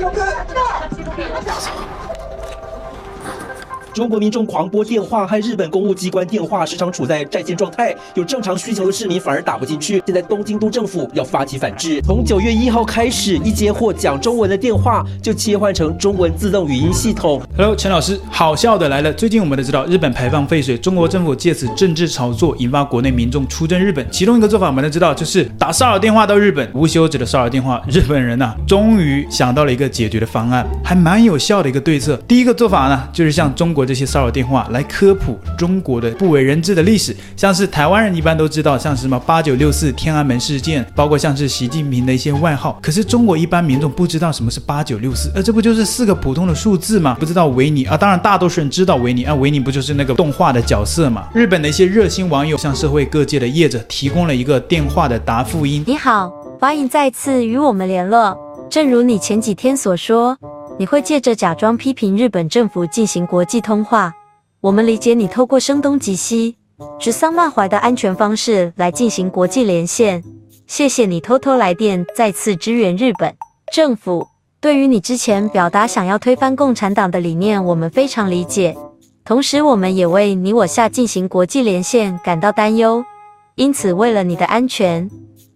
Joker! 中国民众狂拨电话和日本公务机关电话，时常处在占线状态。有正常需求的市民反而打不进去。现在东京都政府要发起反制，从九月一号开始，一接获讲中文的电话就切换成中文自动语音系统。Hello，陈老师，好笑的来了。最近我们都知道，日本排放废水，中国政府借此政治炒作，引发国内民众出征日本。其中一个做法，我们都知道，就是打骚扰电话到日本，无休止的骚扰电话。日本人呐、啊，终于想到了一个解决的方案，还蛮有效的一个对策。第一个做法呢，就是向中国这些骚扰电话。来科普中国的不为人知的历史，像是台湾人一般都知道，像是什么八九六四天安门事件，包括像是习近平的一些外号。可是中国一般民众不知道什么是八九六四，而这不就是四个普通的数字吗？不知道维尼啊，当然大多数人知道维尼啊，维尼不就是那个动画的角色吗？日本的一些热心网友向社会各界的业者提供了一个电话的答复音。你好，欢迎再次与我们联络。正如你前几天所说，你会借着假装批评日本政府进行国际通话。我们理解你透过声东击西、指桑骂槐的安全方式来进行国际连线。谢谢你偷偷来电，再次支援日本政府。对于你之前表达想要推翻共产党的理念，我们非常理解。同时，我们也为你我下进行国际连线感到担忧。因此，为了你的安全，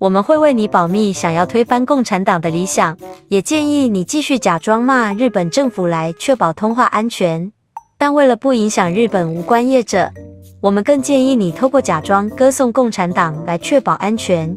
我们会为你保密想要推翻共产党的理想。也建议你继续假装骂日本政府来确保通话安全。但为了不影响日本无关业者，我们更建议你透过假装歌颂共产党来确保安全，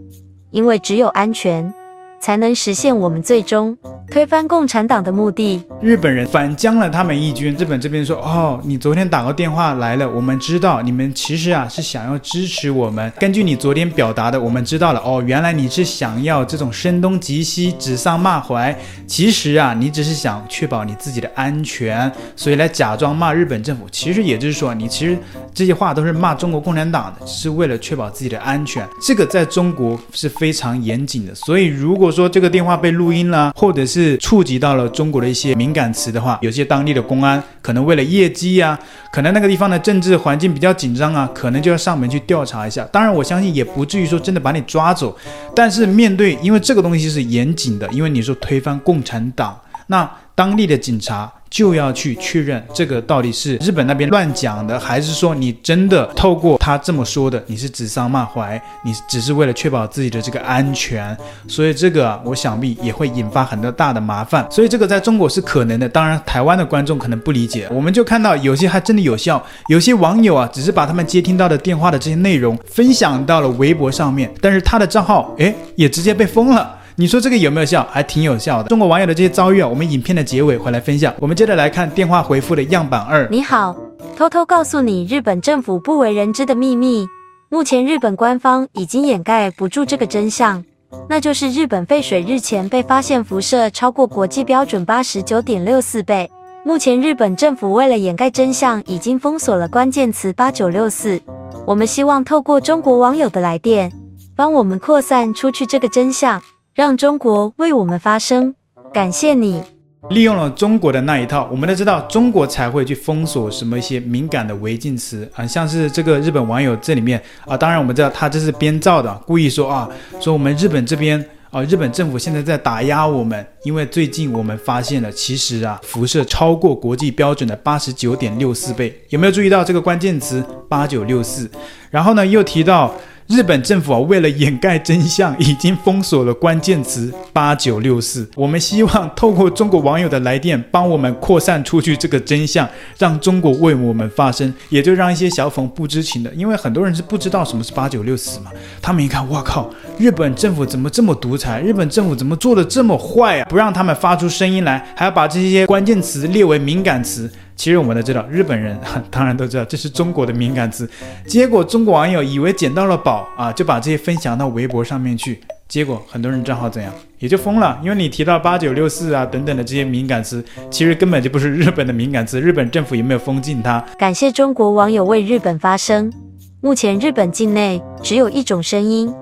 因为只有安全，才能实现我们最终推翻共产党的目的。日本人反将了他们一军。日本这边说：“哦，你昨天打个电话来了，我们知道你们其实啊是想要支持我们。根据你昨天表达的，我们知道了。哦，原来你是想要这种声东击西、指桑骂槐。其实啊，你只是想确保你自己的安全，所以来假装骂日本政府。其实也就是说，你其实这些话都是骂中国共产党的，是为了确保自己的安全。这个在中国是非常严谨的。所以如果说这个电话被录音了，或者是是触及到了中国的一些敏感词的话，有些当地的公安可能为了业绩呀，可能那个地方的政治环境比较紧张啊，可能就要上门去调查一下。当然，我相信也不至于说真的把你抓走，但是面对，因为这个东西是严谨的，因为你说推翻共产党，那当地的警察。就要去确认这个到底是日本那边乱讲的，还是说你真的透过他这么说的，你是指桑骂槐，你只是为了确保自己的这个安全，所以这个啊，我想必也会引发很多大的麻烦。所以这个在中国是可能的，当然台湾的观众可能不理解。我们就看到有些还真的有效，有些网友啊，只是把他们接听到的电话的这些内容分享到了微博上面，但是他的账号诶也直接被封了。你说这个有没有效？还挺有效的。中国网友的这些遭遇啊，我们影片的结尾会来分享。我们接着来看电话回复的样板二。你好，偷偷告诉你日本政府不为人知的秘密。目前日本官方已经掩盖不住这个真相，那就是日本废水日前被发现辐射超过国际标准八十九点六四倍。目前日本政府为了掩盖真相，已经封锁了关键词八九六四。我们希望透过中国网友的来电，帮我们扩散出去这个真相。让中国为我们发声，感谢你。利用了中国的那一套，我们都知道中国才会去封锁什么一些敏感的违禁词啊，像是这个日本网友这里面啊，当然我们知道他这是编造的，故意说啊，说我们日本这边啊，日本政府现在在打压我们，因为最近我们发现了，其实啊，辐射超过国际标准的八十九点六四倍，有没有注意到这个关键词八九六四？然后呢，又提到。日本政府啊，为了掩盖真相，已经封锁了关键词八九六四。我们希望透过中国网友的来电，帮我们扩散出去这个真相，让中国为我们发声，也就让一些小粉不知情的，因为很多人是不知道什么是八九六四嘛。他们一看，哇靠，日本政府怎么这么独裁？日本政府怎么做的这么坏啊？不让他们发出声音来，还要把这些关键词列为敏感词。其实我们都知道，日本人 当然都知道这是中国的敏感词。结果中国网友以为捡到了宝啊，就把这些分享到微博上面去。结果很多人账号怎样也就封了，因为你提到八九六四啊等等的这些敏感词，其实根本就不是日本的敏感词。日本政府有没有封禁它？感谢中国网友为日本发声。目前日本境内只有一种声音，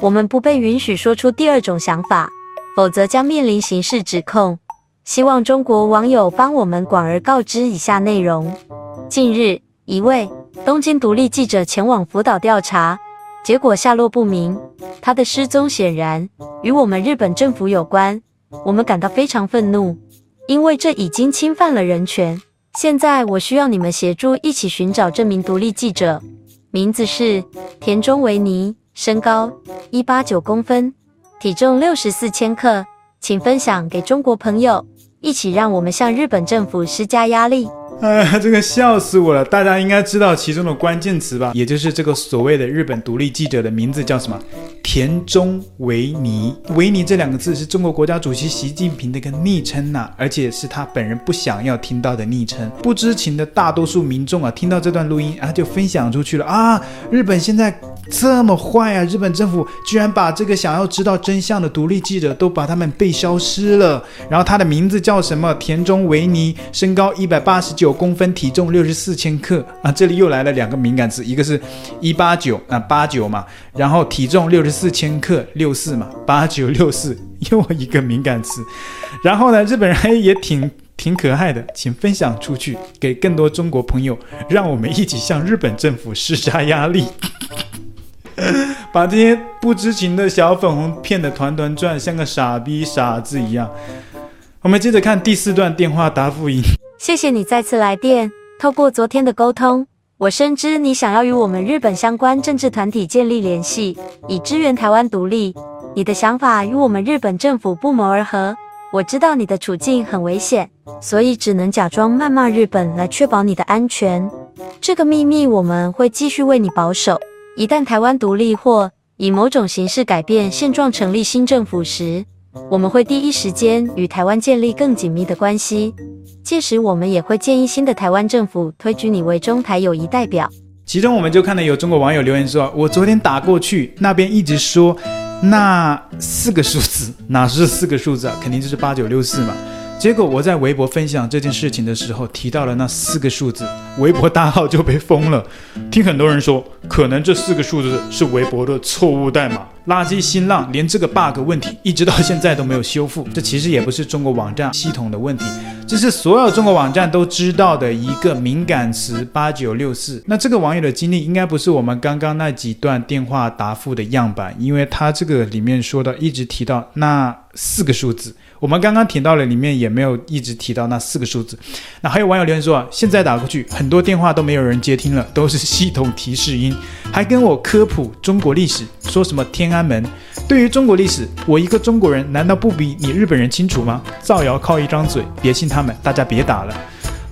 我们不被允许说出第二种想法，否则将面临刑事指控。希望中国网友帮我们广而告之以下内容：近日，一位东京独立记者前往福岛调查，结果下落不明。他的失踪显然与我们日本政府有关，我们感到非常愤怒。因为这已经侵犯了人权。现在我需要你们协助，一起寻找这名独立记者，名字是田中维尼，身高一八九公分，体重六十四千克，请分享给中国朋友，一起让我们向日本政府施加压力。哎，这个笑死我了！大家应该知道其中的关键词吧？也就是这个所谓的日本独立记者的名字叫什么？田中维尼。维尼这两个字是中国国家主席习近平的一个昵称呐，而且是他本人不想要听到的昵称。不知情的大多数民众啊，听到这段录音啊，就分享出去了啊！日本现在这么坏啊！日本政府居然把这个想要知道真相的独立记者都把他们被消失了。然后他的名字叫什么？田中维尼，身高一百八十九公分，体重六十四千克啊！这里又来了两个敏感词，一个是一八九啊八九嘛，然后体重六十四千克六四嘛，八九六四 又一个敏感词。然后呢，日本人也挺挺可爱的，请分享出去给更多中国朋友，让我们一起向日本政府施加压力，把这些不知情的小粉红骗得团团转，像个傻逼傻子一样。我们接着看第四段电话答复音。谢谢你再次来电。透过昨天的沟通，我深知你想要与我们日本相关政治团体建立联系，以支援台湾独立。你的想法与我们日本政府不谋而合。我知道你的处境很危险，所以只能假装谩骂日本来确保你的安全。这个秘密我们会继续为你保守。一旦台湾独立或以某种形式改变现状，成立新政府时，我们会第一时间与台湾建立更紧密的关系。届时，我们也会建议新的台湾政府推举你为中台友谊代表。其中，我们就看到有中国网友留言说：“我昨天打过去，那边一直说那四个数字，哪是四个数字啊？肯定就是八九六四嘛。”结果我在微博分享这件事情的时候，提到了那四个数字，微博大号就被封了。听很多人说，可能这四个数字是微博的错误代码。垃圾新浪连这个 bug 问题一直到现在都没有修复。这其实也不是中国网站系统的问题，这是所有中国网站都知道的一个敏感词八九六四。那这个网友的经历应该不是我们刚刚那几段电话答复的样板，因为他这个里面说的一直提到那四个数字。我们刚刚提到了，里面也没有一直提到那四个数字。那还有网友留言说啊，现在打过去，很多电话都没有人接听了，都是系统提示音，还跟我科普中国历史，说什么天安门。对于中国历史，我一个中国人难道不比你日本人清楚吗？造谣靠一张嘴，别信他们，大家别打了。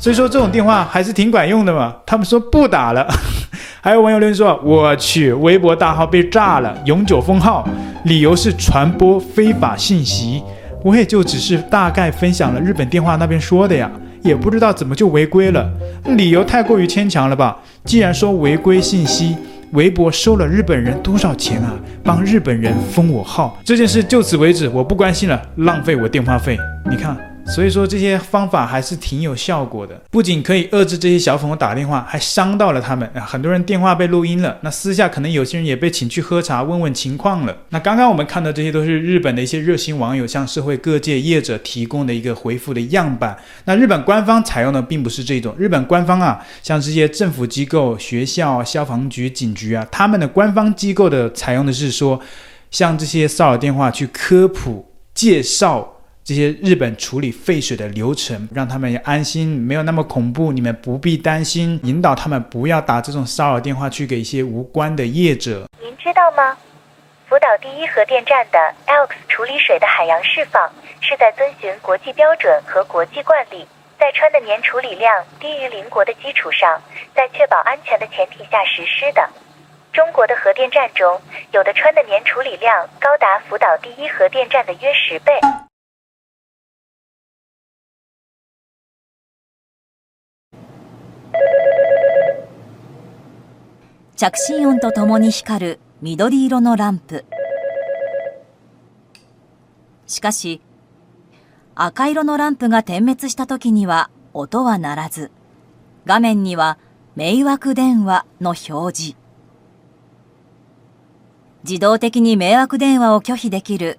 所以说这种电话还是挺管用的嘛。他们说不打了。还有网友留言说，我去，微博大号被炸了，永久封号，理由是传播非法信息。我也就只是大概分享了日本电话那边说的呀，也不知道怎么就违规了，理由太过于牵强了吧？既然说违规信息，微博收了日本人多少钱啊？帮日本人封我号，这件事就此为止，我不关心了，浪费我电话费，你看。所以说这些方法还是挺有效果的，不仅可以遏制这些小粉红打电话，还伤到了他们啊！很多人电话被录音了，那私下可能有些人也被请去喝茶问问情况了。那刚刚我们看到这些都是日本的一些热心网友向社会各界业者提供的一个回复的样板。那日本官方采用的并不是这种，日本官方啊，像这些政府机构、学校、消防局、警局啊，他们的官方机构的采用的是说，像这些骚扰电话去科普介绍。这些日本处理废水的流程，让他们也安心，没有那么恐怖，你们不必担心。引导他们不要打这种骚扰电话去给一些无关的业者。您知道吗？福岛第一核电站的 ALPS 处理水的海洋释放是在遵循国际标准和国际惯例，在川的年处理量低于邻国的基础上，在确保安全的前提下实施的。中国的核电站中有的川的年处理量高达福岛第一核电站的约十倍。着信音とともに光る绿色のランプ。しかし、赤色のランプが点灭した时には音は鸣らず、画面には迷惑电话の表示。自动的に迷惑电话を拒否できる。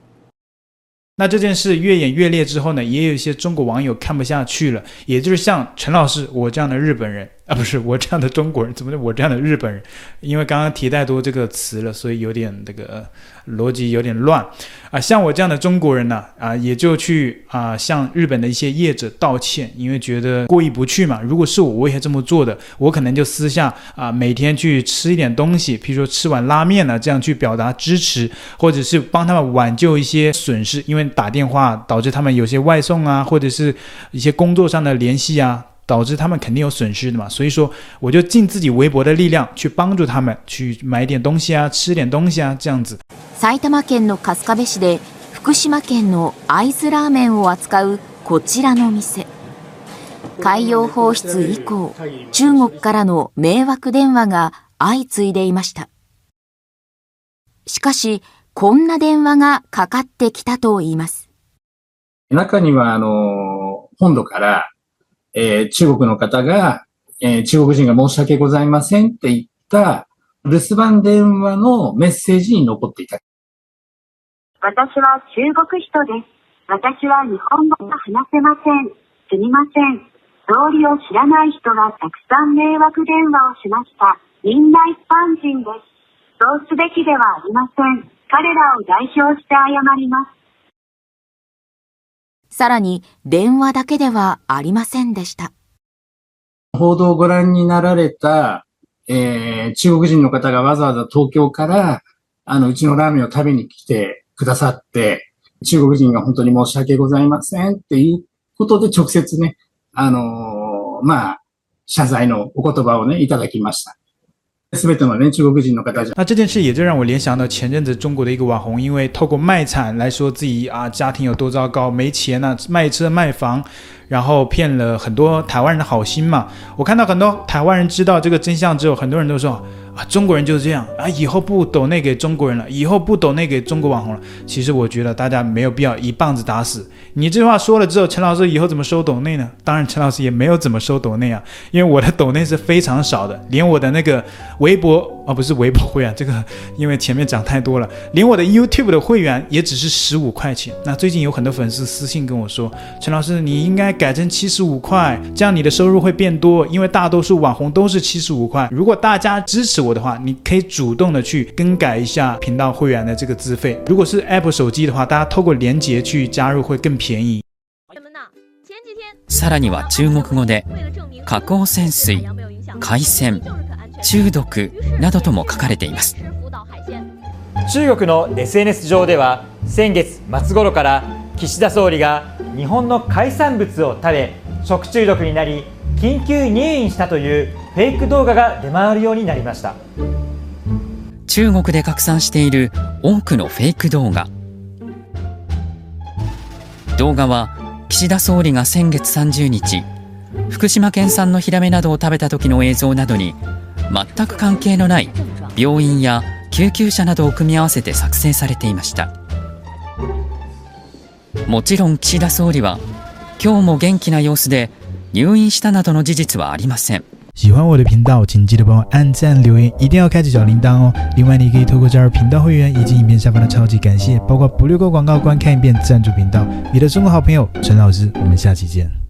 那这件事越演越烈之后呢，也有一些中国网友看不下去了，也就是像陈老师我这样的日本人。啊，不是我这样的中国人，怎么我这样的日本人？因为刚刚提太多这个词了，所以有点这个逻辑有点乱啊。像我这样的中国人呢，啊，也就去啊向日本的一些业者道歉，因为觉得过意不去嘛。如果是我，我也这么做的，我可能就私下啊每天去吃一点东西，譬如说吃碗拉面呢，这样去表达支持，或者是帮他们挽救一些损失，因为打电话导致他们有些外送啊，或者是一些工作上的联系啊。导致他们肯定有损失的嘛，所以说我就尽自己微薄的力量去帮助他们，去买点东西啊，吃点东西啊，这样子。埼玉県の春日部市で福岛県の会津ラーメンを扱うこちらの店。海洋放出以降、中国からの迷惑电话が相次いでいました。しかし、こんな电话がかかってきたと言います。中には、あの、本土からえー、中国の方が、えー、中国人が申し訳ございませんって言った留守番电话のメッセージに残っていた。私は中国人です。私は日本语が话せません。すみません。道理を知らない人がたくさん迷惑电话をしました。みんな一般人です。そうすべきではありません。彼らを代表して谢ります。さらに电话だけではありませんでした。报道をご覧になられた、えー、中国人の方がわざわざ东京から、あの、うちのラーメンを食べに来てくださって、中国人が本当に申し訳ございませんっていうことで直接ね、あのー、まあ、谢罪のお言叶をね、いただきました。すべてのね、中国人の方じゃ。那这件事也就让我联想到前阵子中国的一个网红，因为透过卖惨来说自己啊家庭有多糟糕，没钱啊，卖车卖房， 然后骗了很多台湾人的好心嘛。我看到很多台湾人知道这个真相之后，很多人都说啊，中国人就是这样啊，以后不抖内给中国人了，以后不抖内给中国网红了。其实我觉得大家没有必要一棒子打死。你这话说了之后，陈老师以后怎么收抖内呢？当然，陈老师也没有怎么收抖内啊，因为我的抖内是非常少的，连我的那个微博哦，不是微博会员，这个因为前面讲太多了，连我的 YouTube 的会员也只是十五块钱。那最近有很多粉丝私信跟我说，陈老师你应该改成七十五块，这样你的收入会变多，因为大多数网红都是七十五块。如果大家支持我的话，你可以主动的去更改一下频道会员的这个资费。如果是 Apple 手机的话，大家透过连结去加入会更便宜。さらには中国语で加工泉水、海鲜、中毒などとも书かれています。中国の SNS 上では先月末顷から岸田総理が日本の海产物を食べ食中毒になり紧急入院したというフェイク动画が出回るようになりました。中国で拡散している多くのフェイク动画。动画は岸田総理が先月30日福岛県产のヒラメなどを食べた时の映像などに全く関系のない病院や救急车などを组み合わせて作成されていました。もちろん岸田総理は今日も元気な様子で入院したなどの事実はありません喜欢我的频道，请记得帮我按赞、留言，一定要开启小铃铛哦。另外，你可以透过加入频道会员以及影片下方的超级感谢，包括不略过广告、观看一遍赞助频道。你的中国好朋友陈老师，我们下期见。